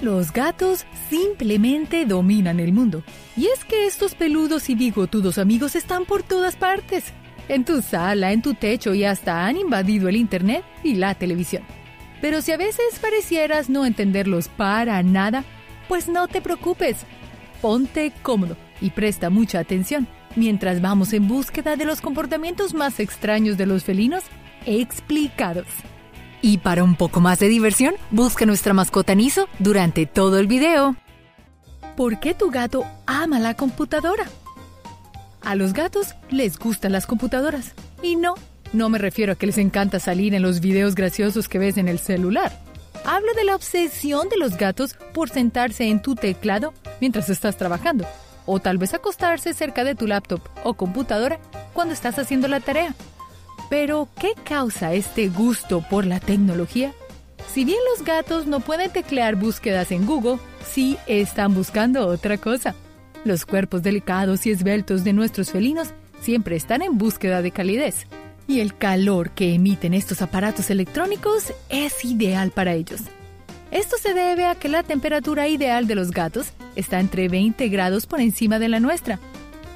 Los gatos simplemente dominan el mundo. Y es que estos peludos y bigotudos amigos están por todas partes. En tu sala, en tu techo y hasta han invadido el Internet y la televisión. Pero si a veces parecieras no entenderlos para nada, pues no te preocupes. Ponte cómodo y presta mucha atención mientras vamos en búsqueda de los comportamientos más extraños de los felinos explicados. Y para un poco más de diversión, busca nuestra mascota Niso durante todo el video. ¿Por qué tu gato ama la computadora? A los gatos les gustan las computadoras. Y no, no me refiero a que les encanta salir en los videos graciosos que ves en el celular. Hablo de la obsesión de los gatos por sentarse en tu teclado mientras estás trabajando. O tal vez acostarse cerca de tu laptop o computadora cuando estás haciendo la tarea. Pero, ¿qué causa este gusto por la tecnología? Si bien los gatos no pueden teclear búsquedas en Google, sí están buscando otra cosa. Los cuerpos delicados y esbeltos de nuestros felinos siempre están en búsqueda de calidez. Y el calor que emiten estos aparatos electrónicos es ideal para ellos. Esto se debe a que la temperatura ideal de los gatos está entre 20 grados por encima de la nuestra,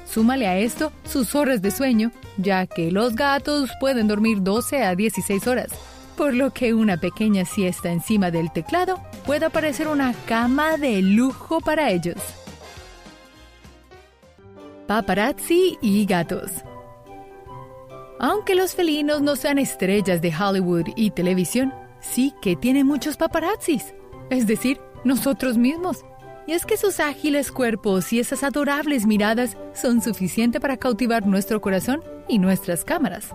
Súmale a esto sus horas de sueño, ya que los gatos pueden dormir 12 a 16 horas, por lo que una pequeña siesta encima del teclado puede parecer una cama de lujo para ellos. Paparazzi y gatos. Aunque los felinos no sean estrellas de Hollywood y televisión, sí que tienen muchos paparazzis, es decir, nosotros mismos. Y es que sus ágiles cuerpos y esas adorables miradas son suficientes para cautivar nuestro corazón y nuestras cámaras.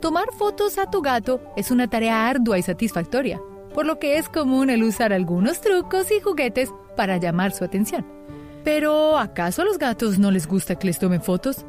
Tomar fotos a tu gato es una tarea ardua y satisfactoria, por lo que es común el usar algunos trucos y juguetes para llamar su atención. Pero, ¿acaso a los gatos no les gusta que les tomen fotos?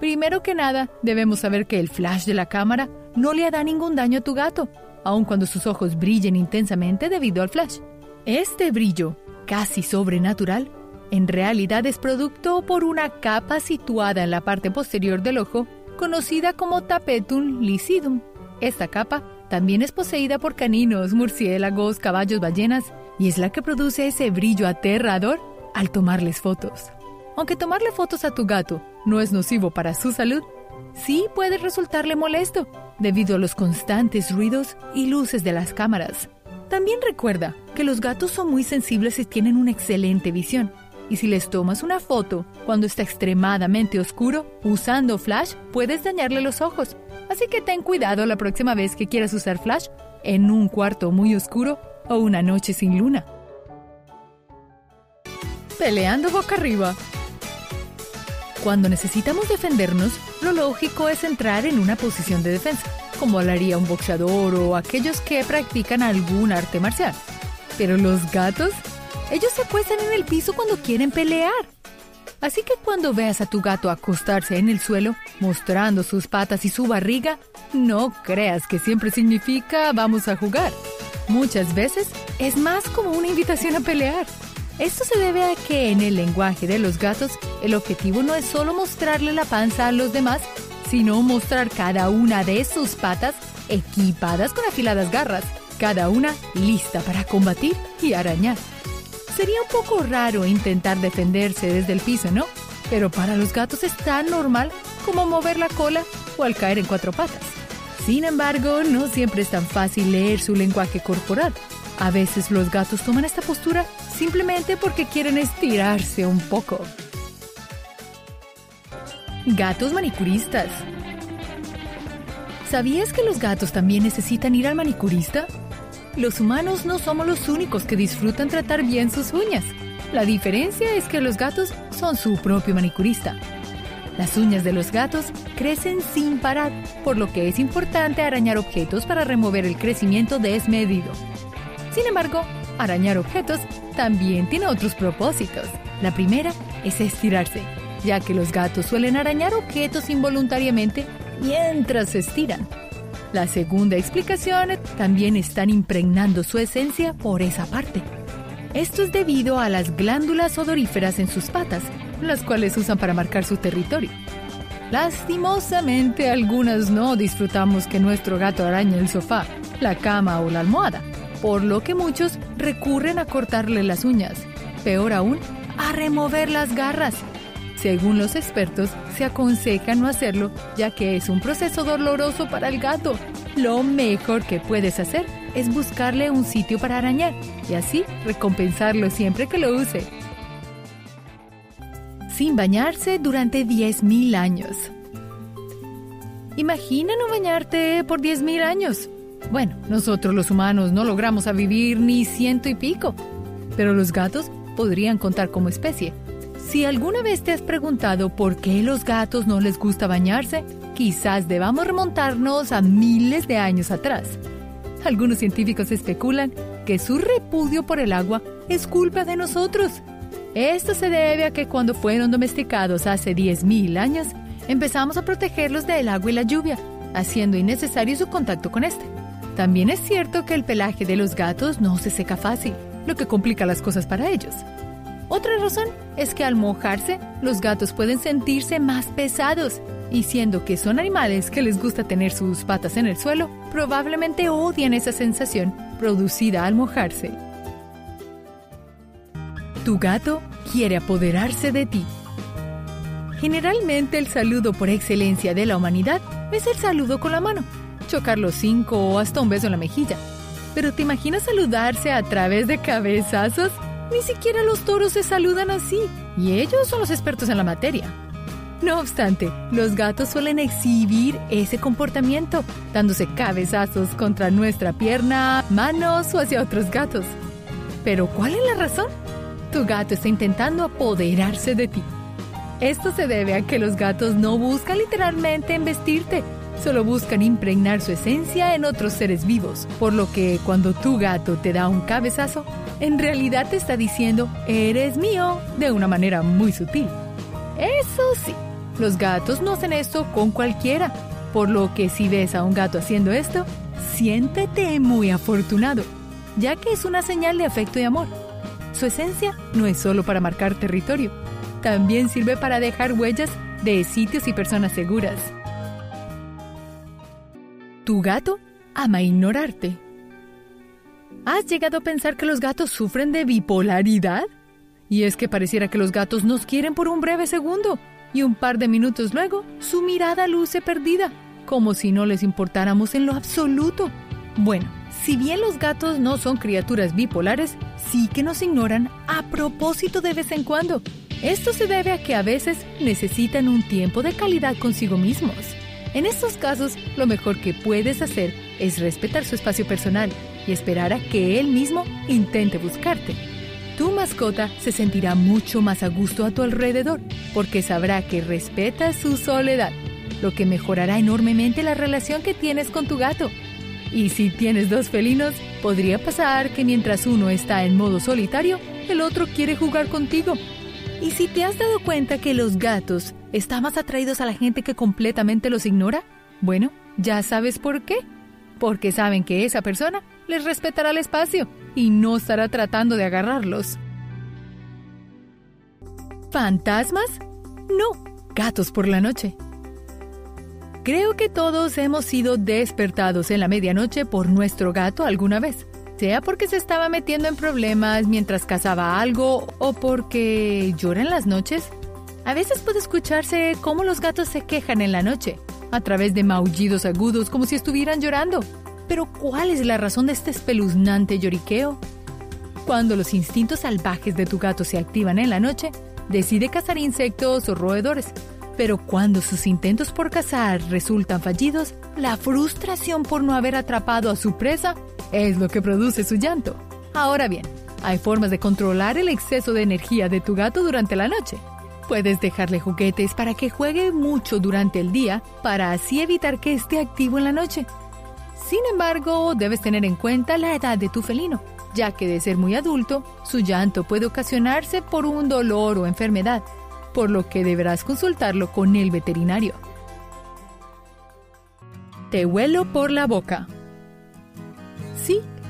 Primero que nada, debemos saber que el flash de la cámara no le hará ningún daño a tu gato, aun cuando sus ojos brillen intensamente debido al flash. Este brillo casi sobrenatural, en realidad es producto por una capa situada en la parte posterior del ojo, conocida como tapetum lucidum. Esta capa también es poseída por caninos, murciélagos, caballos, ballenas y es la que produce ese brillo aterrador al tomarles fotos. Aunque tomarle fotos a tu gato no es nocivo para su salud, sí puede resultarle molesto debido a los constantes ruidos y luces de las cámaras. También recuerda que los gatos son muy sensibles y tienen una excelente visión. Y si les tomas una foto cuando está extremadamente oscuro, usando flash, puedes dañarle los ojos. Así que ten cuidado la próxima vez que quieras usar flash en un cuarto muy oscuro o una noche sin luna. Peleando boca arriba. Cuando necesitamos defendernos, lo lógico es entrar en una posición de defensa como lo haría un boxeador o aquellos que practican algún arte marcial. Pero los gatos, ellos se acuestan en el piso cuando quieren pelear. Así que cuando veas a tu gato acostarse en el suelo, mostrando sus patas y su barriga, no creas que siempre significa vamos a jugar. Muchas veces es más como una invitación a pelear. Esto se debe a que en el lenguaje de los gatos, el objetivo no es solo mostrarle la panza a los demás, sino mostrar cada una de sus patas equipadas con afiladas garras, cada una lista para combatir y arañar. Sería un poco raro intentar defenderse desde el piso, ¿no? Pero para los gatos es tan normal como mover la cola o al caer en cuatro patas. Sin embargo, no siempre es tan fácil leer su lenguaje corporal. A veces los gatos toman esta postura simplemente porque quieren estirarse un poco. Gatos manicuristas. ¿Sabías que los gatos también necesitan ir al manicurista? Los humanos no somos los únicos que disfrutan tratar bien sus uñas. La diferencia es que los gatos son su propio manicurista. Las uñas de los gatos crecen sin parar, por lo que es importante arañar objetos para remover el crecimiento desmedido. Sin embargo, arañar objetos también tiene otros propósitos. La primera es estirarse, ya que los gatos suelen arañar objetos involuntariamente mientras se estiran. La segunda explicación también están impregnando su esencia por esa parte. Esto es debido a las glándulas odoríferas en sus patas, las cuales usan para marcar su territorio. Lastimosamente, algunas no disfrutamos que nuestro gato arañe el sofá, la cama o la almohada. por lo que muchos recurren a cortarle las uñas. Peor aún, a remover las garras. Según los expertos, se aconseja no hacerlo, ya que es un proceso doloroso para el gato. Lo mejor que puedes hacer es buscarle un sitio para arañar y así recompensarlo siempre que lo use. Sin bañarse durante 10.000 años. Imagina no bañarte por 10.000 años. Bueno, nosotros los humanos no logramos a vivir ni ciento y pico, pero los gatos podrían contar como especie. Si alguna vez te has preguntado por qué los gatos no les gusta bañarse, quizás debamos remontarnos a miles de años atrás. Algunos científicos especulan que su repudio por el agua es culpa de nosotros. Esto se debe a que cuando fueron domesticados hace 10.000 años, empezamos a protegerlos del agua y la lluvia, haciendo innecesario su contacto con este. También es cierto que el pelaje de los gatos no se seca fácil, lo que complica las cosas para ellos. Otra razón es que al mojarse, los gatos pueden sentirse más pesados y siendo que son animales que les gusta tener sus patas en el suelo, probablemente odian esa sensación producida al mojarse. Tu gato quiere apoderarse de ti. Generalmente el saludo por excelencia de la humanidad es el saludo con la mano, chocar los cinco o hasta un beso en la mejilla. Pero ¿te imaginas saludarse a través de cabezazos? Ni siquiera los toros se saludan así, y ellos son los expertos en la materia. No obstante, los gatos suelen exhibir ese comportamiento, dándose cabezazos contra nuestra pierna, manos o hacia otros gatos. Pero ¿cuál es la razón? Tu gato está intentando apoderarse de ti. Esto se debe a que los gatos no buscan literalmente embestirte, solo buscan impregnar su esencia en otros seres vivos, por lo que cuando tu gato te da un cabezazo, en realidad te está diciendo, eres mío, de una manera muy sutil. Eso sí, los gatos no hacen esto con cualquiera, por lo que si ves a un gato haciendo esto, siéntete muy afortunado, ya que es una señal de afecto y amor. Su esencia no es solo para marcar territorio, también sirve para dejar huellas de sitios y personas seguras. Tu gato ama ignorarte. ¿Has llegado a pensar que los gatos sufren de bipolaridad? Y es que pareciera que los gatos nos quieren por un breve segundo, y un par de minutos luego su mirada luce perdida, como si no les importáramos en lo absoluto. Bueno, si bien los gatos no son criaturas bipolares, sí que nos ignoran a propósito de vez en cuando. Esto se debe a que a veces necesitan un tiempo de calidad consigo mismos. En estos casos, lo mejor que puedes hacer es respetar su espacio personal y esperar a que él mismo intente buscarte. Tu mascota se sentirá mucho más a gusto a tu alrededor porque sabrá que respetas su soledad, lo que mejorará enormemente la relación que tienes con tu gato. Y si tienes dos felinos, podría pasar que mientras uno está en modo solitario, el otro quiere jugar contigo. Y si te has dado cuenta que los gatos están más atraídos a la gente que completamente los ignora, bueno, ya sabes por qué. Porque saben que esa persona les respetará el espacio y no estará tratando de agarrarlos. ¿Fantasmas? No, gatos por la noche. Creo que todos hemos sido despertados en la medianoche por nuestro gato alguna vez, sea porque se estaba metiendo en problemas mientras cazaba algo o porque llora en las noches. A veces puede escucharse cómo los gatos se quejan en la noche, a través de maullidos agudos como si estuvieran llorando. Pero ¿cuál es la razón de este espeluznante lloriqueo? Cuando los instintos salvajes de tu gato se activan en la noche, decide cazar insectos o roedores. Pero cuando sus intentos por cazar resultan fallidos, la frustración por no haber atrapado a su presa es lo que produce su llanto. Ahora bien, hay formas de controlar el exceso de energía de tu gato durante la noche. Puedes dejarle juguetes para que juegue mucho durante el día para así evitar que esté activo en la noche. Sin embargo, debes tener en cuenta la edad de tu felino, ya que de ser muy adulto, su llanto puede ocasionarse por un dolor o enfermedad, por lo que deberás consultarlo con el veterinario. Te huelo por la boca.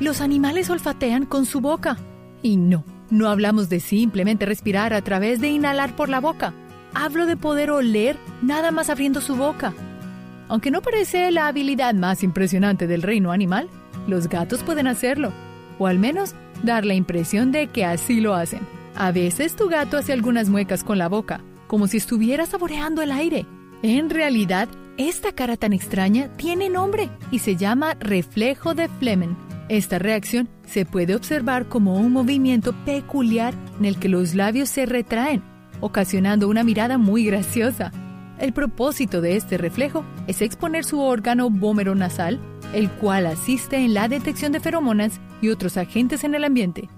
Los animales olfatean con su boca. Y no, no hablamos de simplemente respirar a través de inhalar por la boca. Hablo de poder oler nada más abriendo su boca. Aunque no parece la habilidad más impresionante del reino animal, los gatos pueden hacerlo. o al menos dar la impresión de que así lo hacen. A veces tu gato hace algunas muecas con la boca, como si estuviera saboreando el aire. En realidad, esta cara tan extraña tiene nombre y se llama reflejo de Flemen. Esta reacción se puede observar como un movimiento peculiar en el que los labios se retraen, ocasionando una mirada muy graciosa. El propósito de este reflejo es exponer su órgano vómero nasal, el cual asiste en la detección de feromonas y otros agentes en el ambiente.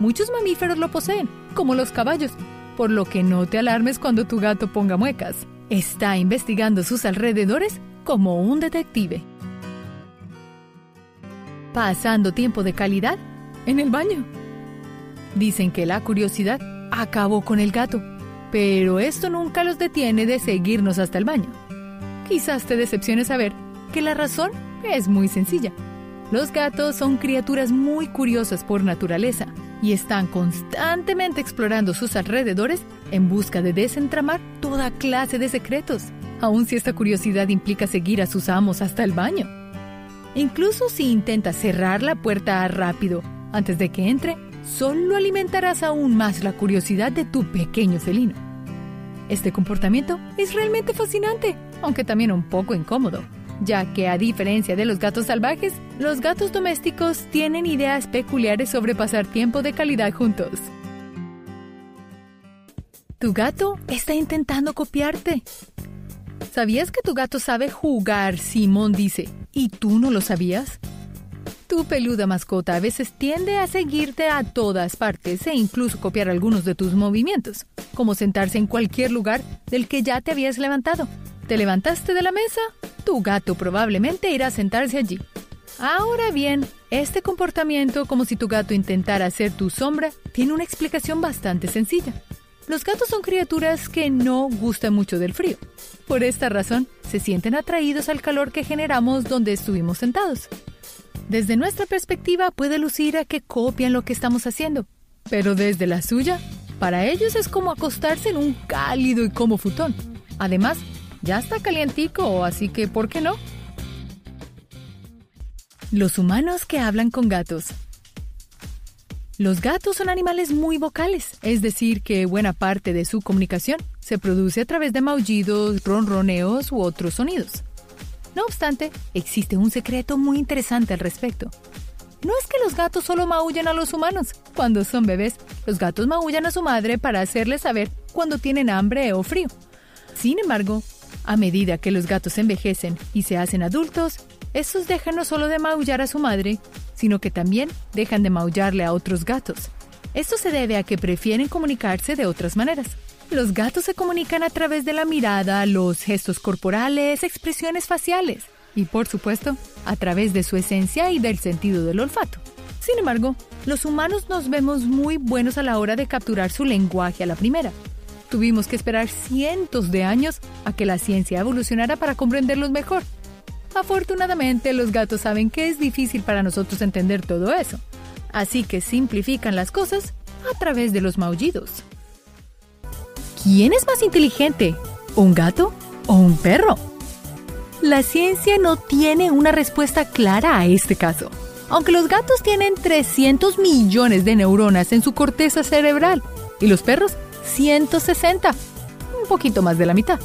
Muchos mamíferos lo poseen, como los caballos, por lo que no te alarmes cuando tu gato ponga muecas. Está investigando sus alrededores como un detective. Pasando tiempo de calidad en el baño. Dicen que la curiosidad acabó con el gato, pero esto nunca los detiene de seguirnos hasta el baño. Quizás te decepcione saber que la razón es muy sencilla. Los gatos son criaturas muy curiosas por naturaleza y están constantemente explorando sus alrededores en busca de desentramar toda clase de secretos, aun si esta curiosidad implica seguir a sus amos hasta el baño. Incluso si intentas cerrar la puerta rápido antes de que entre, solo alimentarás aún más la curiosidad de tu pequeño felino. Este comportamiento es realmente fascinante, aunque también un poco incómodo, ya que a diferencia de los gatos salvajes, los gatos domésticos tienen ideas peculiares sobre pasar tiempo de calidad juntos. Tu gato está intentando copiarte. ¿Sabías que tu gato sabe jugar? Simón dice. ¿Y tú no lo sabías? Tu peluda mascota a veces tiende a seguirte a todas partes e incluso copiar algunos de tus movimientos, como sentarse en cualquier lugar del que ya te habías levantado. ¿Te levantaste de la mesa? Tu gato probablemente irá a sentarse allí. Ahora bien, este comportamiento, como si tu gato intentara hacer tu sombra, tiene una explicación bastante sencilla. Los gatos son criaturas que no gustan mucho del frío. Por esta razón, se sienten atraídos al calor que generamos donde estuvimos sentados. Desde nuestra perspectiva puede lucir a que copian lo que estamos haciendo, pero desde la suya, para ellos es como acostarse en un cálido y cómodo futón. Además, ya está calientico, así que ¿por qué no? Los humanos que hablan con gatos. Los gatos son animales muy vocales, es decir, que buena parte de su comunicación se produce a través de maullidos, ronroneos u otros sonidos. No obstante, existe un secreto muy interesante al respecto. No es que los gatos solo maullen a los humanos. Cuando son bebés, los gatos maullan a su madre para hacerle saber cuando tienen hambre o frío. Sin embargo, a medida que los gatos envejecen y se hacen adultos, estos dejan no solo de maullar a su madre, sino que también dejan de maullarle a otros gatos. Esto se debe a que prefieren comunicarse de otras maneras. Los gatos se comunican a través de la mirada, los gestos corporales, expresiones faciales y, por supuesto, a través de su esencia y del sentido del olfato. Sin embargo, los humanos nos vemos muy buenos a la hora de capturar su lenguaje a la primera. Tuvimos que esperar cientos de años a que la ciencia evolucionara para comprenderlos mejor. Afortunadamente, los gatos saben que es difícil para nosotros entender todo eso, así que simplifican las cosas a través de los maullidos. ¿Quién es más inteligente? ¿Un gato o un perro? La ciencia no tiene una respuesta clara a este caso. Aunque los gatos tienen 300 millones de neuronas en su corteza cerebral y los perros 160, un poquito más de la mitad.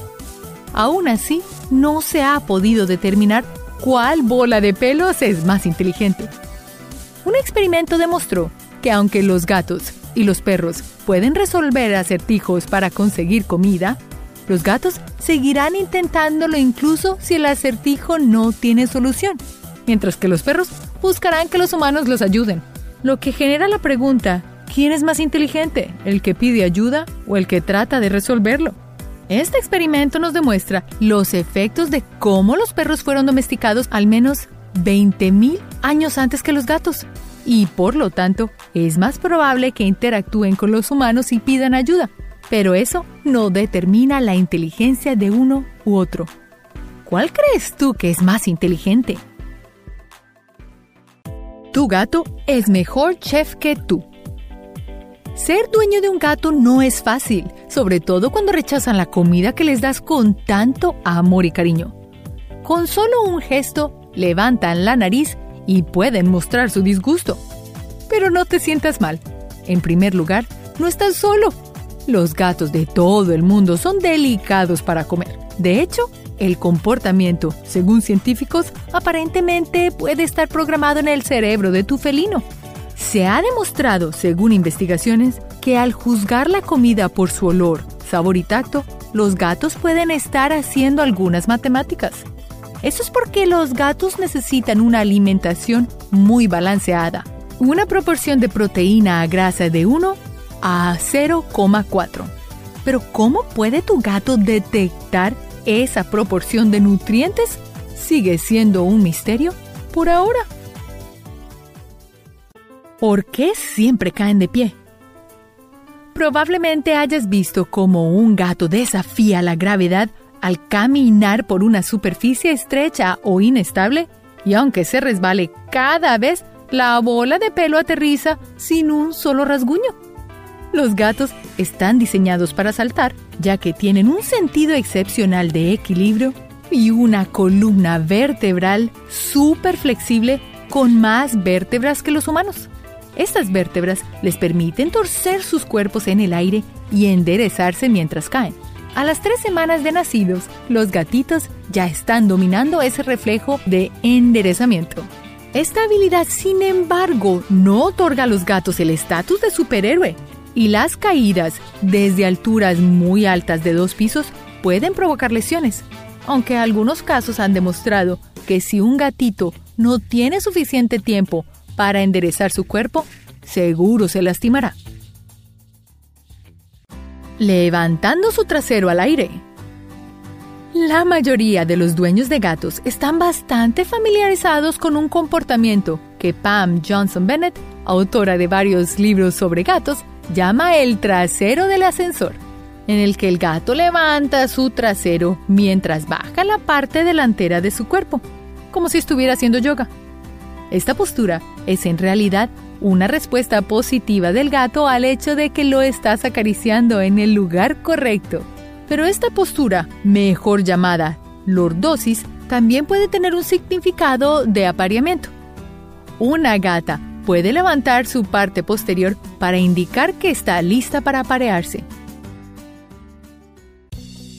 Aún así, no se ha podido determinar cuál bola de pelos es más inteligente. Un experimento demostró que aunque los gatos y los perros pueden resolver acertijos para conseguir comida, los gatos seguirán intentándolo incluso si el acertijo no tiene solución, mientras que los perros buscarán que los humanos los ayuden. Lo que genera la pregunta, ¿quién es más inteligente? ¿El que pide ayuda o el que trata de resolverlo? Este experimento nos demuestra los efectos de cómo los perros fueron domesticados al menos 20.000 años antes que los gatos y por lo tanto es más probable que interactúen con los humanos y pidan ayuda. Pero eso no determina la inteligencia de uno u otro. ¿Cuál crees tú que es más inteligente? Tu gato es mejor chef que tú. Ser dueño de un gato no es fácil, sobre todo cuando rechazan la comida que les das con tanto amor y cariño. Con solo un gesto, levantan la nariz y pueden mostrar su disgusto. Pero no te sientas mal. En primer lugar, no estás solo. Los gatos de todo el mundo son delicados para comer. De hecho, el comportamiento, según científicos, aparentemente puede estar programado en el cerebro de tu felino. Se ha demostrado, según investigaciones, que al juzgar la comida por su olor, sabor y tacto, los gatos pueden estar haciendo algunas matemáticas. Eso es porque los gatos necesitan una alimentación muy balanceada, una proporción de proteína a grasa de 1 a 0,4. Pero ¿cómo puede tu gato detectar esa proporción de nutrientes? Sigue siendo un misterio por ahora. ¿Por qué siempre caen de pie? Probablemente hayas visto cómo un gato desafía la gravedad al caminar por una superficie estrecha o inestable y aunque se resbale cada vez, la bola de pelo aterriza sin un solo rasguño. Los gatos están diseñados para saltar, ya que tienen un sentido excepcional de equilibrio y una columna vertebral súper flexible con más vértebras que los humanos. Estas vértebras les permiten torcer sus cuerpos en el aire y enderezarse mientras caen. A las tres semanas de nacidos, los gatitos ya están dominando ese reflejo de enderezamiento. Esta habilidad, sin embargo, no otorga a los gatos el estatus de superhéroe, y las caídas desde alturas muy altas de dos pisos pueden provocar lesiones, aunque algunos casos han demostrado que si un gatito no tiene suficiente tiempo para enderezar su cuerpo, seguro se lastimará. Levantando su trasero al aire. La mayoría de los dueños de gatos están bastante familiarizados con un comportamiento que Pam Johnson Bennett, autora de varios libros sobre gatos, llama el trasero del ascensor, en el que el gato levanta su trasero mientras baja la parte delantera de su cuerpo, como si estuviera haciendo yoga. Esta postura es en realidad una respuesta positiva del gato al hecho de que lo estás acariciando en el lugar correcto. Pero esta postura, mejor llamada lordosis, también puede tener un significado de apareamiento. Una gata puede levantar su parte posterior para indicar que está lista para aparearse.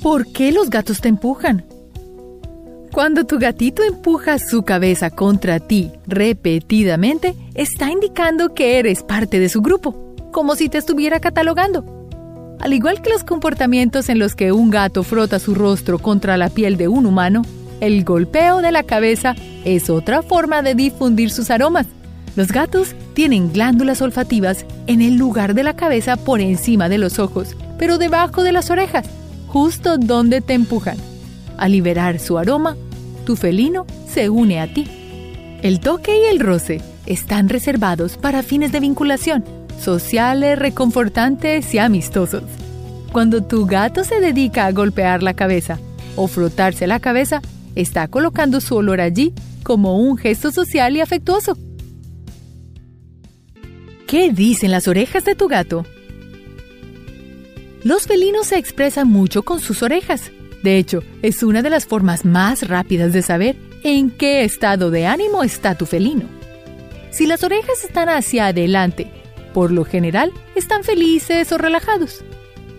¿Por qué los gatos te empujan? Cuando tu gatito empuja su cabeza contra ti repetidamente, está indicando que eres parte de su grupo, como si te estuviera catalogando. Al igual que los comportamientos en los que un gato frota su rostro contra la piel de un humano, el golpeo de la cabeza es otra forma de difundir sus aromas. Los gatos tienen glándulas olfativas en el lugar de la cabeza por encima de los ojos, pero debajo de las orejas, justo donde te empujan. Al liberar su aroma, tu felino se une a ti. El toque y el roce están reservados para fines de vinculación, sociales, reconfortantes y amistosos. Cuando tu gato se dedica a golpear la cabeza o frotarse la cabeza, está colocando su olor allí como un gesto social y afectuoso. ¿Qué dicen las orejas de tu gato? Los felinos se expresan mucho con sus orejas. De hecho, es una de las formas más rápidas de saber en qué estado de ánimo está tu felino. Si las orejas están hacia adelante, por lo general están felices o relajados.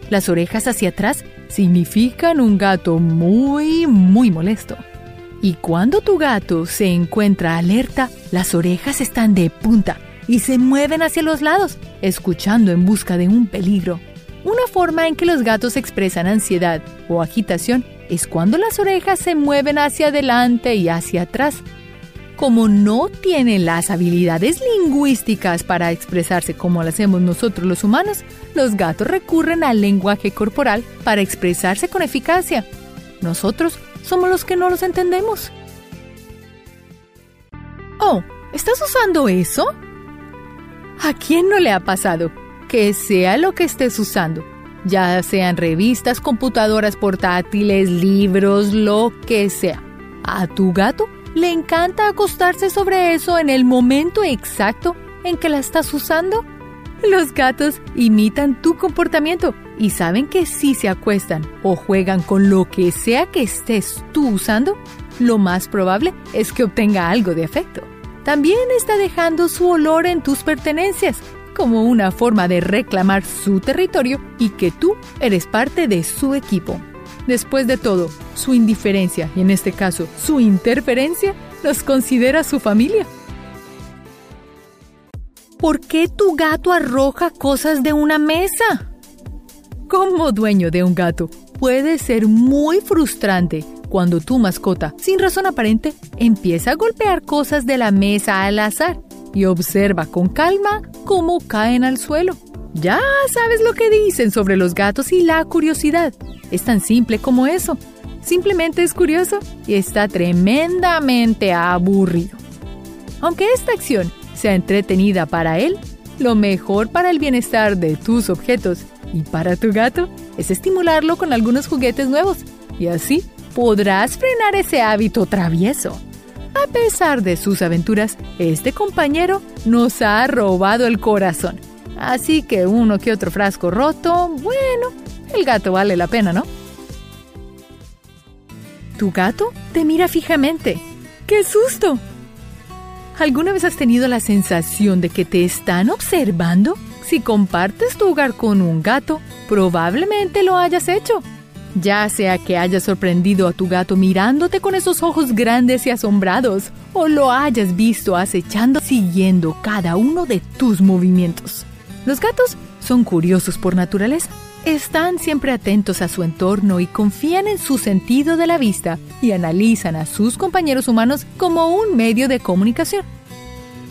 Las orejas hacia atrás significan un gato muy, muy molesto. Y cuando tu gato se encuentra alerta, las orejas están de punta y se mueven hacia los lados, escuchando en busca de un peligro. Una forma en que los gatos expresan ansiedad o agitación es cuando las orejas se mueven hacia adelante y hacia atrás. Como no tienen las habilidades lingüísticas para expresarse como lo hacemos nosotros los humanos, los gatos recurren al lenguaje corporal para expresarse con eficacia. Nosotros somos los que no los entendemos. Oh, ¿estás usando eso? ¿A quién no le ha pasado? Que sea lo que estés usando, ya sean revistas, computadoras portátiles, libros, lo que sea. A tu gato le encanta acostarse sobre eso en el momento exacto en que la estás usando. Los gatos imitan tu comportamiento y saben que si se acuestan o juegan con lo que sea que estés tú usando, lo más probable es que obtenga algo de afecto. También está dejando su olor en tus pertenencias, como una forma de reclamar su territorio y que tú eres parte de su equipo. Después de todo, su indiferencia, y en este caso su interferencia, los considera su familia. ¿Por qué tu gato arroja cosas de una mesa? Como dueño de un gato, puede ser muy frustrante cuando tu mascota, sin razón aparente, empieza a golpear cosas de la mesa al azar y observa con calma cómo caen al suelo. Ya sabes lo que dicen sobre los gatos y la curiosidad. Es tan simple como eso. Simplemente es curioso y está tremendamente aburrido. Aunque esta acción sea entretenida para él, lo mejor para el bienestar de tus objetos y para tu gato es estimularlo con algunos juguetes nuevos y así podrás frenar ese hábito travieso. A pesar de sus aventuras, este compañero nos ha robado el corazón. Así que uno que otro frasco roto, bueno, el gato vale la pena, ¿no? Tu gato te mira fijamente. ¡Qué susto! ¿Alguna vez has tenido la sensación de que te están observando? Si compartes tu hogar con un gato, probablemente lo hayas hecho. Ya sea que hayas sorprendido a tu gato mirándote con esos ojos grandes y asombrados, o lo hayas visto acechando siguiendo cada uno de tus movimientos. Los gatos son curiosos por naturaleza. Están siempre atentos a su entorno y confían en su sentido de la vista y analizan a sus compañeros humanos como un medio de comunicación.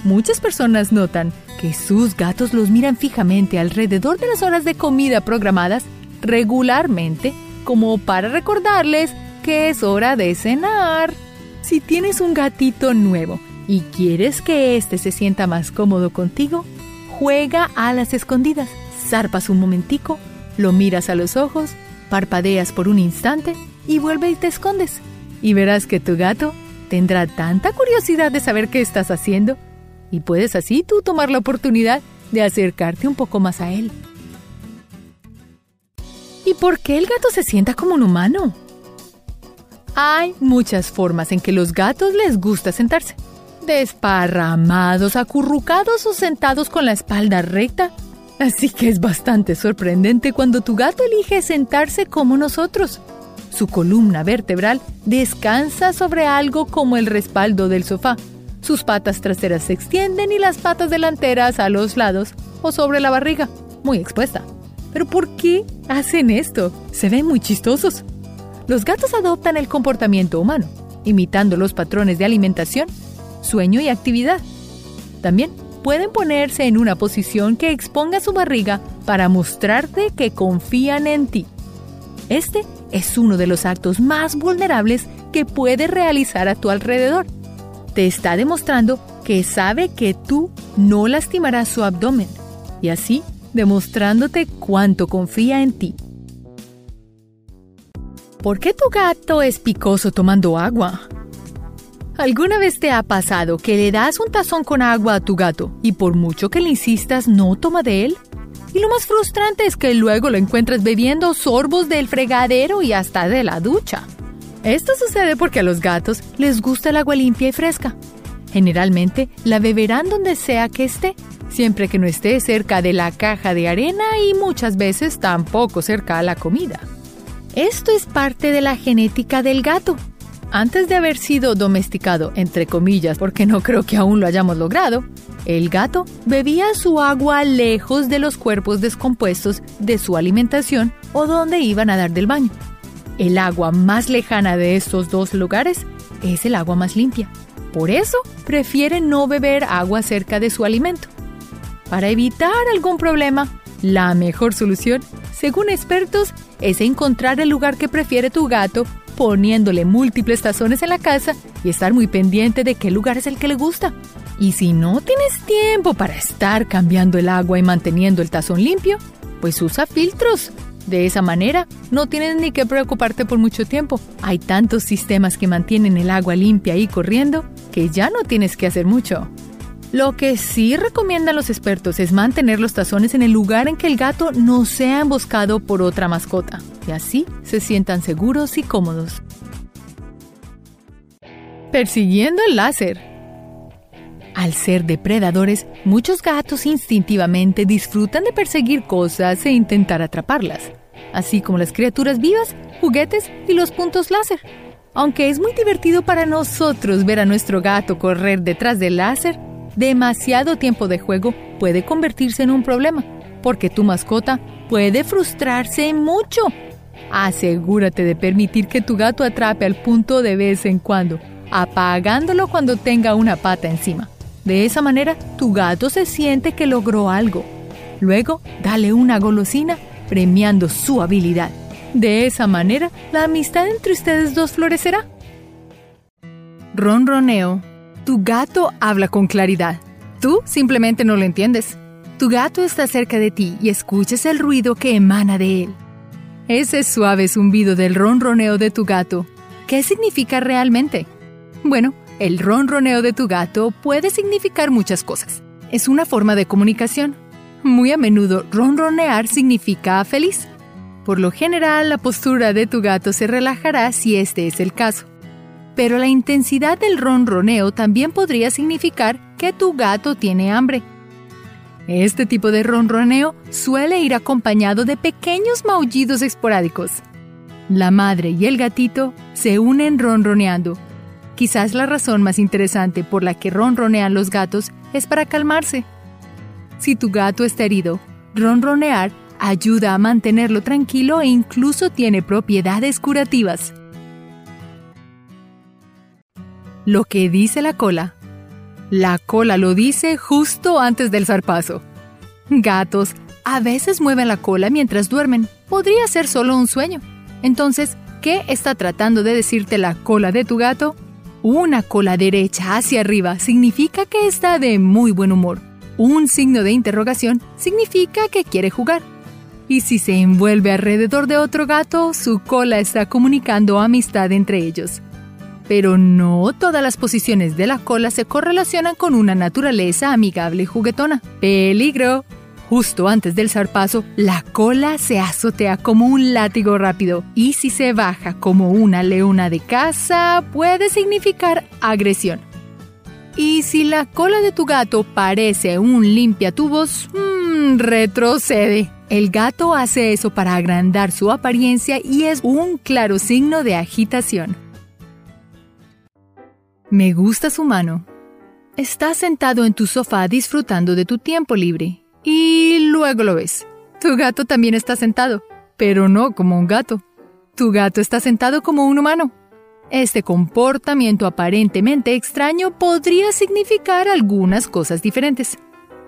Muchas personas notan que sus gatos los miran fijamente alrededor de las horas de comida programadas regularmente como para recordarles que es hora de cenar. Si tienes un gatito nuevo y quieres que éste se sienta más cómodo contigo, Juega a las escondidas. Zarpas un momentico, lo miras a los ojos, parpadeas por un instante y vuelve y te escondes. Y verás que tu gato tendrá tanta curiosidad de saber qué estás haciendo y puedes así tú tomar la oportunidad de acercarte un poco más a él. ¿Y por qué el gato se sienta como un humano? Hay muchas formas en que los gatos les gusta sentarse desparramados, acurrucados o sentados con la espalda recta. Así que es bastante sorprendente cuando tu gato elige sentarse como nosotros. Su columna vertebral descansa sobre algo como el respaldo del sofá. Sus patas traseras se extienden y las patas delanteras a los lados o sobre la barriga, muy expuesta. ¿Pero por qué hacen esto? Se ven muy chistosos. Los gatos adoptan el comportamiento humano, imitando los patrones de alimentación sueño y actividad. También pueden ponerse en una posición que exponga su barriga para mostrarte que confían en ti. Este es uno de los actos más vulnerables que puedes realizar a tu alrededor. Te está demostrando que sabe que tú no lastimarás su abdomen y así demostrándote cuánto confía en ti. ¿Por qué tu gato es picoso tomando agua? ¿Alguna vez te ha pasado que le das un tazón con agua a tu gato y por mucho que le insistas no toma de él? Y lo más frustrante es que luego lo encuentras bebiendo sorbos del fregadero y hasta de la ducha. Esto sucede porque a los gatos les gusta el agua limpia y fresca. Generalmente la beberán donde sea que esté, siempre que no esté cerca de la caja de arena y muchas veces tampoco cerca a la comida. Esto es parte de la genética del gato antes de haber sido domesticado, entre comillas, porque no creo que aún lo hayamos logrado, el gato bebía su agua lejos de los cuerpos descompuestos de su alimentación o donde iban a dar del baño. El agua más lejana de estos dos lugares es el agua más limpia. Por eso prefiere no beber agua cerca de su alimento. Para evitar algún problema, la mejor solución, según expertos, es encontrar el lugar que prefiere tu gato poniéndole múltiples tazones en la casa y estar muy pendiente de qué lugar es el que le gusta. Y si no tienes tiempo para estar cambiando el agua y manteniendo el tazón limpio, pues usa filtros. De esa manera, no tienes ni que preocuparte por mucho tiempo. Hay tantos sistemas que mantienen el agua limpia y corriendo que ya no tienes que hacer mucho. Lo que sí recomiendan los expertos es mantener los tazones en el lugar en que el gato no sea emboscado por otra mascota, y así se sientan seguros y cómodos. Persiguiendo el láser. Al ser depredadores, muchos gatos instintivamente disfrutan de perseguir cosas e intentar atraparlas, así como las criaturas vivas, juguetes y los puntos láser. Aunque es muy divertido para nosotros ver a nuestro gato correr detrás del láser, demasiado tiempo de juego puede convertirse en un problema, porque tu mascota puede frustrarse mucho. Asegúrate de permitir que tu gato atrape al punto de vez en cuando, apagándolo cuando tenga una pata encima. De esa manera, tu gato se siente que logró algo. Luego, dale una golosina premiando su habilidad. De esa manera, la amistad entre ustedes dos florecerá. Ronroneo. Tu gato habla con claridad. Tú simplemente no lo entiendes. Tu gato está cerca de ti y escuchas el ruido que emana de él. Ese suave zumbido del ronroneo de tu gato. ¿Qué significa realmente? Bueno, el ronroneo de tu gato puede significar muchas cosas. Es una forma de comunicación. Muy a menudo ronronear significa feliz. Por lo general, la postura de tu gato se relajará si este es el caso. Pero la intensidad del ronroneo también podría significar que tu gato tiene hambre. Este tipo de ronroneo suele ir acompañado de pequeños maullidos esporádicos. La madre y el gatito se unen ronroneando. Quizás la razón más interesante por la que ronronean los gatos es para calmarse. Si tu gato está herido, ronronear ayuda a mantenerlo tranquilo e incluso tiene propiedades curativas. Lo que dice la cola. La cola lo dice justo antes del zarpazo. Gatos a veces mueven la cola mientras duermen. Podría ser solo un sueño. Entonces, ¿qué está tratando de decirte la cola de tu gato? Una cola derecha hacia arriba significa que está de muy buen humor. Un signo de interrogación significa que quiere jugar. Y si se envuelve alrededor de otro gato, su cola está comunicando amistad entre ellos. Pero no todas las posiciones de la cola se correlacionan con una naturaleza amigable y juguetona. ¡Peligro! Justo antes del zarpazo, la cola se azotea como un látigo rápido y si se baja como una leona de caza, puede significar agresión. Y si la cola de tu gato parece un limpiatubos, mmm, retrocede. El gato hace eso para agrandar su apariencia y es un claro signo de agitación. Me gusta su mano. Estás sentado en tu sofá disfrutando de tu tiempo libre y luego lo ves. Tu gato también está sentado, pero no como un gato. Tu gato está sentado como un humano. Este comportamiento aparentemente extraño podría significar algunas cosas diferentes.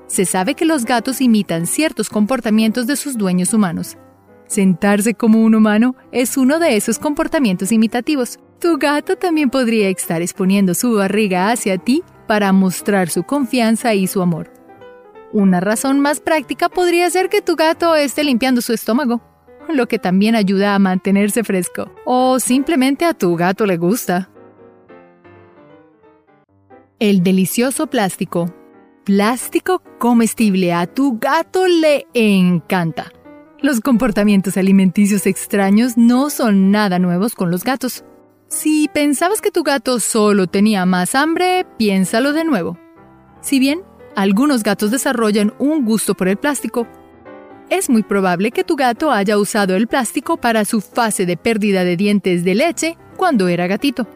Se sabe que los gatos imitan ciertos comportamientos de sus dueños humanos. Sentarse como un humano es uno de esos comportamientos imitativos. Tu gato también podría estar exponiendo su barriga hacia ti para mostrar su confianza y su amor. Una razón más práctica podría ser que tu gato esté limpiando su estómago, lo que también ayuda a mantenerse fresco. O simplemente a tu gato le gusta. El delicioso plástico plástico comestible a tu gato le encanta. Los comportamientos alimenticios extraños no son nada nuevos con los gatos. Si pensabas que tu gato solo tenía más hambre, piénsalo de nuevo. Si bien algunos gatos desarrollan un gusto por el plástico, es muy probable que tu gato haya usado el plástico para su fase de pérdida de dientes de leche cuando era gatito.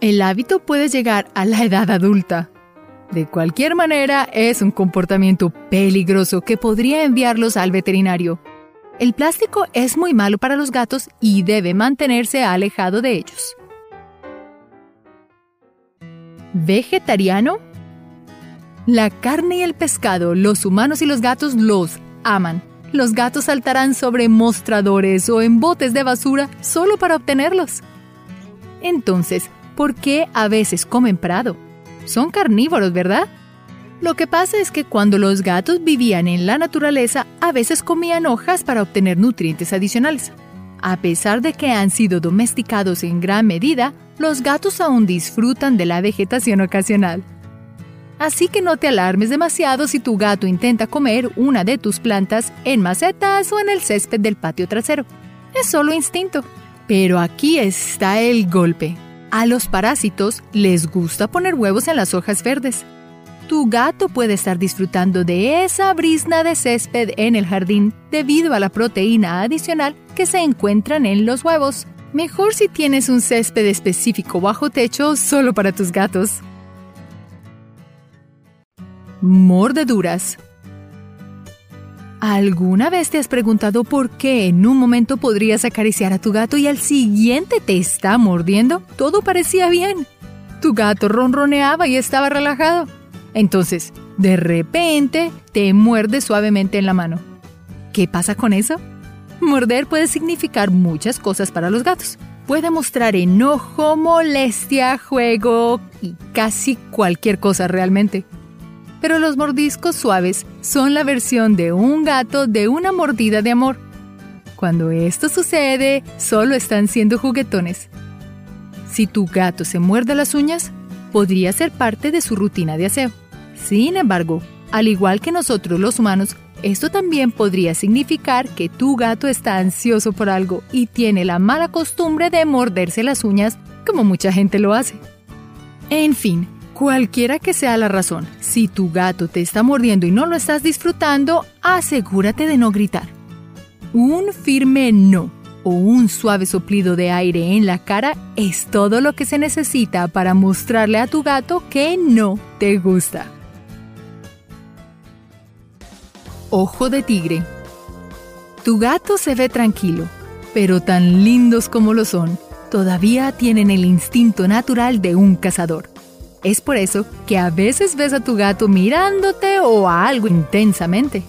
El hábito puede llegar a la edad adulta, de cualquier manera, es un comportamiento peligroso que podría enviarlos al veterinario. El plástico es muy malo para los gatos y debe mantenerse alejado de ellos. ¿Vegetariano? La carne y el pescado, los humanos y los gatos los aman. Los gatos saltarán sobre mostradores o en botes de basura solo para obtenerlos. Entonces, ¿por qué a veces comen prado? Son carnívoros, ¿verdad? Lo que pasa es que cuando los gatos vivían en la naturaleza, a veces comían hojas para obtener nutrientes adicionales. A pesar de que han sido domesticados en gran medida, los gatos aún disfrutan de la vegetación ocasional. Así que no te alarmes demasiado si tu gato intenta comer una de tus plantas en macetas o en el césped del patio trasero. Es solo instinto. Pero aquí está el golpe. A los parásitos les gusta poner huevos en las hojas verdes. Tu gato puede estar disfrutando de esa brisna de césped en el jardín debido a la proteína adicional que se encuentran en los huevos. Mejor si tienes un césped específico bajo techo solo para tus gatos. Mordeduras. ¿Alguna vez te has preguntado por qué en un momento podrías acariciar a tu gato y al siguiente te está mordiendo? Todo parecía bien. Tu gato ronroneaba y estaba relajado. Entonces, de repente, te muerde suavemente en la mano. ¿Qué pasa con eso? Morder puede significar muchas cosas para los gatos. Puede mostrar enojo, molestia, juego y casi cualquier cosa realmente. Pero los mordiscos suaves son la versión de un gato de una mordida de amor. Cuando esto sucede, solo están siendo juguetones. Si tu gato se muerde las uñas, podría ser parte de su rutina de aseo. Sin embargo, al igual que nosotros los humanos, esto también podría significar que tu gato está ansioso por algo y tiene la mala costumbre de morderse las uñas como mucha gente lo hace. En fin, cualquiera que sea la razón, si tu gato te está mordiendo y no lo estás disfrutando, asegúrate de no gritar. Un firme no o un suave soplido de aire en la cara es todo lo que se necesita para mostrarle a tu gato que no te gusta. Ojo de tigre. Tu gato se ve tranquilo, pero tan lindos como lo son, todavía tienen el instinto natural de un cazador. Es por eso que a veces ves a tu gato mirándote o a algo intensamente.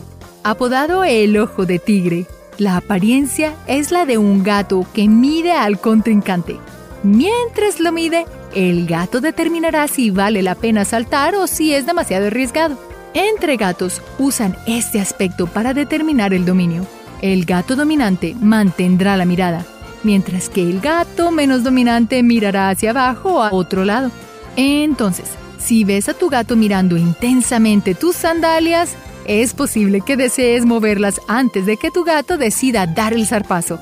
Apodado el ojo de tigre, la apariencia es la de un gato que mide al contrincante. Mientras lo mide, el gato determinará si vale la pena saltar o si es demasiado arriesgado. Entre gatos usan este aspecto para determinar el dominio. El gato dominante mantendrá la mirada, mientras que el gato menos dominante mirará hacia abajo o a otro lado. Entonces, si ves a tu gato mirando intensamente tus sandalias, es posible que desees moverlas antes de que tu gato decida dar el zarpazo.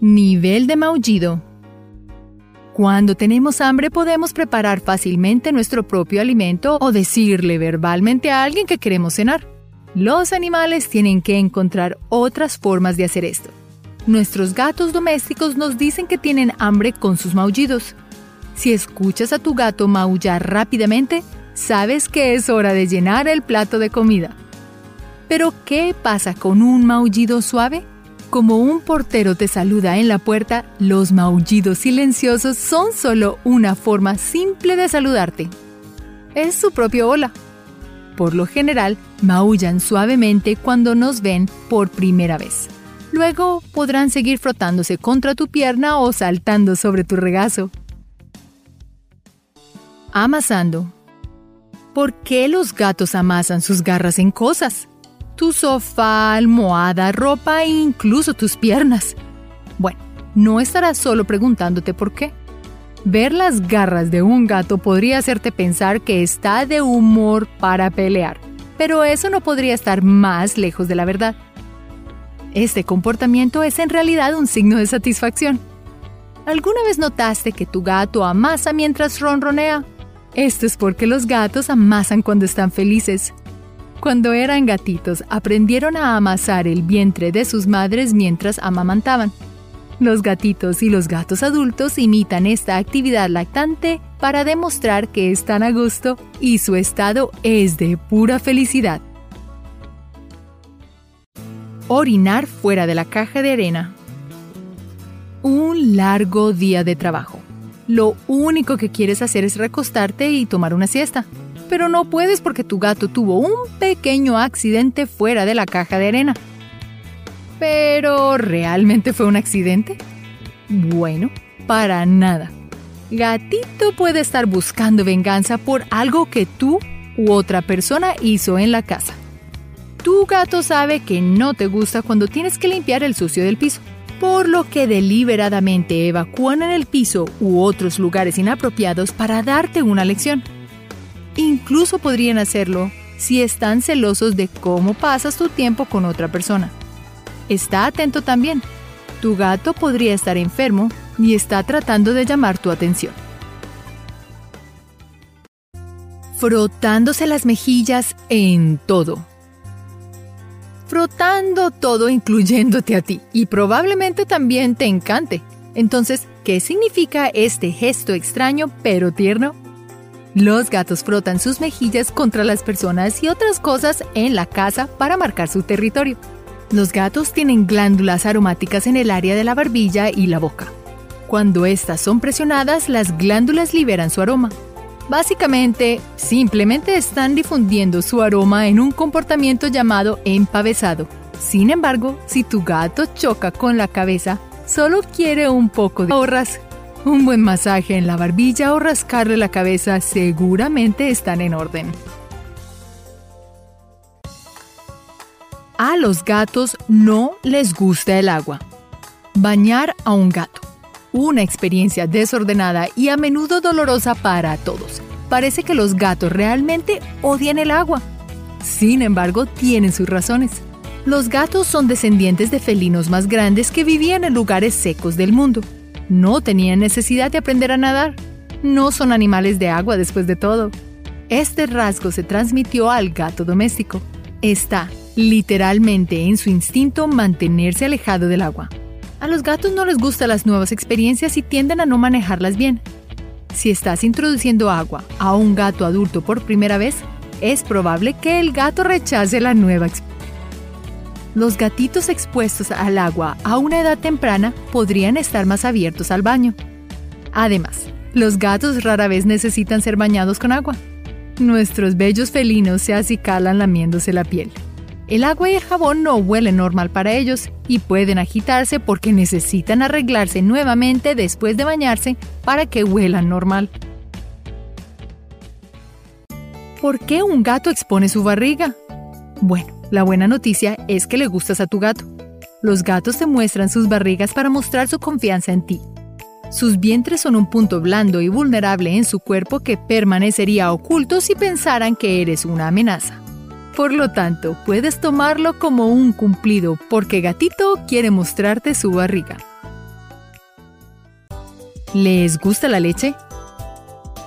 Nivel de maullido. Cuando tenemos hambre podemos preparar fácilmente nuestro propio alimento o decirle verbalmente a alguien que queremos cenar. Los animales tienen que encontrar otras formas de hacer esto. Nuestros gatos domésticos nos dicen que tienen hambre con sus maullidos. Si escuchas a tu gato maullar rápidamente, sabes que es hora de llenar el plato de comida. Pero, ¿qué pasa con un maullido suave? Como un portero te saluda en la puerta, los maullidos silenciosos son solo una forma simple de saludarte. Es su propio hola. Por lo general, maullan suavemente cuando nos ven por primera vez. Luego podrán seguir frotándose contra tu pierna o saltando sobre tu regazo. Amasando. ¿Por qué los gatos amasan sus garras en cosas? Tu sofá, almohada, ropa e incluso tus piernas. Bueno, no estarás solo preguntándote por qué. Ver las garras de un gato podría hacerte pensar que está de humor para pelear, pero eso no podría estar más lejos de la verdad. Este comportamiento es en realidad un signo de satisfacción. ¿Alguna vez notaste que tu gato amasa mientras ronronea? Esto es porque los gatos amasan cuando están felices. Cuando eran gatitos, aprendieron a amasar el vientre de sus madres mientras amamantaban. Los gatitos y los gatos adultos imitan esta actividad lactante para demostrar que están a gusto y su estado es de pura felicidad. Orinar fuera de la caja de arena. Un largo día de trabajo. Lo único que quieres hacer es recostarte y tomar una siesta pero no puedes porque tu gato tuvo un pequeño accidente fuera de la caja de arena. ¿Pero realmente fue un accidente? Bueno, para nada. Gatito puede estar buscando venganza por algo que tú u otra persona hizo en la casa. Tu gato sabe que no te gusta cuando tienes que limpiar el sucio del piso, por lo que deliberadamente evacúan en el piso u otros lugares inapropiados para darte una lección. Incluso podrían hacerlo si están celosos de cómo pasas tu tiempo con otra persona. Está atento también. Tu gato podría estar enfermo y está tratando de llamar tu atención. frotándose las mejillas en todo. Frotando todo incluyéndote a ti y probablemente también te encante. Entonces, ¿qué significa este gesto extraño pero tierno? Los gatos frotan sus mejillas contra las personas y otras cosas en la casa para marcar su territorio. Los gatos tienen glándulas aromáticas en el área de la barbilla y la boca. Cuando estas son presionadas, las glándulas liberan su aroma. Básicamente, simplemente están difundiendo su aroma en un comportamiento llamado empavesado. Sin embargo, si tu gato choca con la cabeza, solo quiere un poco de ahorras. Un buen masaje en la barbilla o rascarle la cabeza seguramente están en orden. A los gatos no les gusta el agua. Bañar a un gato una experiencia desordenada y a menudo dolorosa para todos. Parece que los gatos realmente odian el agua. Sin embargo, tienen sus razones. Los gatos son descendientes de felinos más grandes que vivían en lugares secos del mundo. No tenían necesidad de aprender a nadar. No son animales de agua después de todo. Este rasgo se transmitió al gato doméstico. Está literalmente en su instinto mantenerse alejado del agua. A los gatos no les gustan las nuevas experiencias y tienden a no manejarlas bien. Si estás introduciendo agua a un gato adulto por primera vez, es probable que el gato rechace la nueva experiencia. Los gatitos expuestos al agua a una edad temprana podrían estar más abiertos al baño. Además, los gatos rara vez necesitan ser bañados con agua. Nuestros bellos felinos se acicalan lamiéndose la piel. El agua y el jabón no huelen normal para ellos y pueden agitarse porque necesitan arreglarse nuevamente después de bañarse para que huelan normal. ¿Por qué un gato expone su barriga? Bueno, la buena noticia es que le gustas a tu gato. Los gatos te muestran sus barrigas para mostrar su confianza en ti. Sus vientres son un punto blando y vulnerable en su cuerpo que permanecería oculto si pensaran que eres una amenaza. Por lo tanto, puedes tomarlo como un cumplido porque gatito quiere mostrarte su barriga. ¿Les gusta la leche?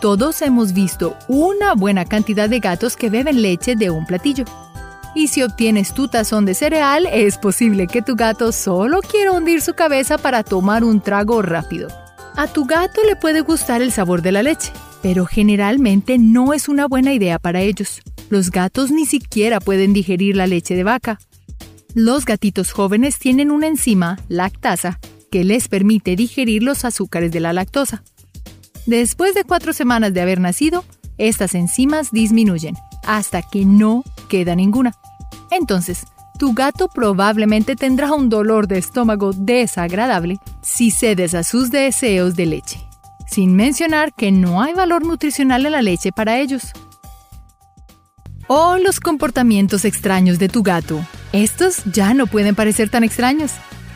Todos hemos visto una buena cantidad de gatos que beben leche de un platillo. Y si obtienes tu tazón de cereal, es posible que tu gato solo quiera hundir su cabeza para tomar un trago rápido. A tu gato le puede gustar el sabor de la leche, pero generalmente no es una buena idea para ellos. Los gatos ni siquiera pueden digerir la leche de vaca. Los gatitos jóvenes tienen una enzima, lactasa, que les permite digerir los azúcares de la lactosa. Después de cuatro semanas de haber nacido, estas enzimas disminuyen hasta que no queda ninguna. Entonces, tu gato probablemente tendrá un dolor de estómago desagradable si cedes a sus deseos de leche, sin mencionar que no hay valor nutricional en la leche para ellos o los comportamientos extraños de tu gato. Estos ya no pueden parecer tan extraños.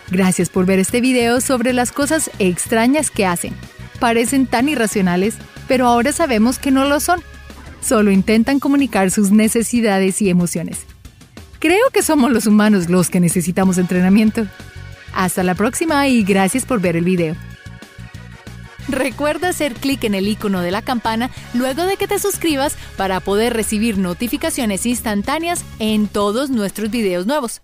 Gracias por ver este video sobre las cosas extrañas que hacen. Parecen tan irracionales, pero ahora sabemos que no lo son. Solo intentan comunicar sus necesidades y emociones. Creo que somos los humanos los que necesitamos entrenamiento. Hasta la próxima y gracias por ver el video. Recuerda hacer clic en el icono de la campana luego de que te suscribas para poder recibir notificaciones instantáneas en todos nuestros videos nuevos.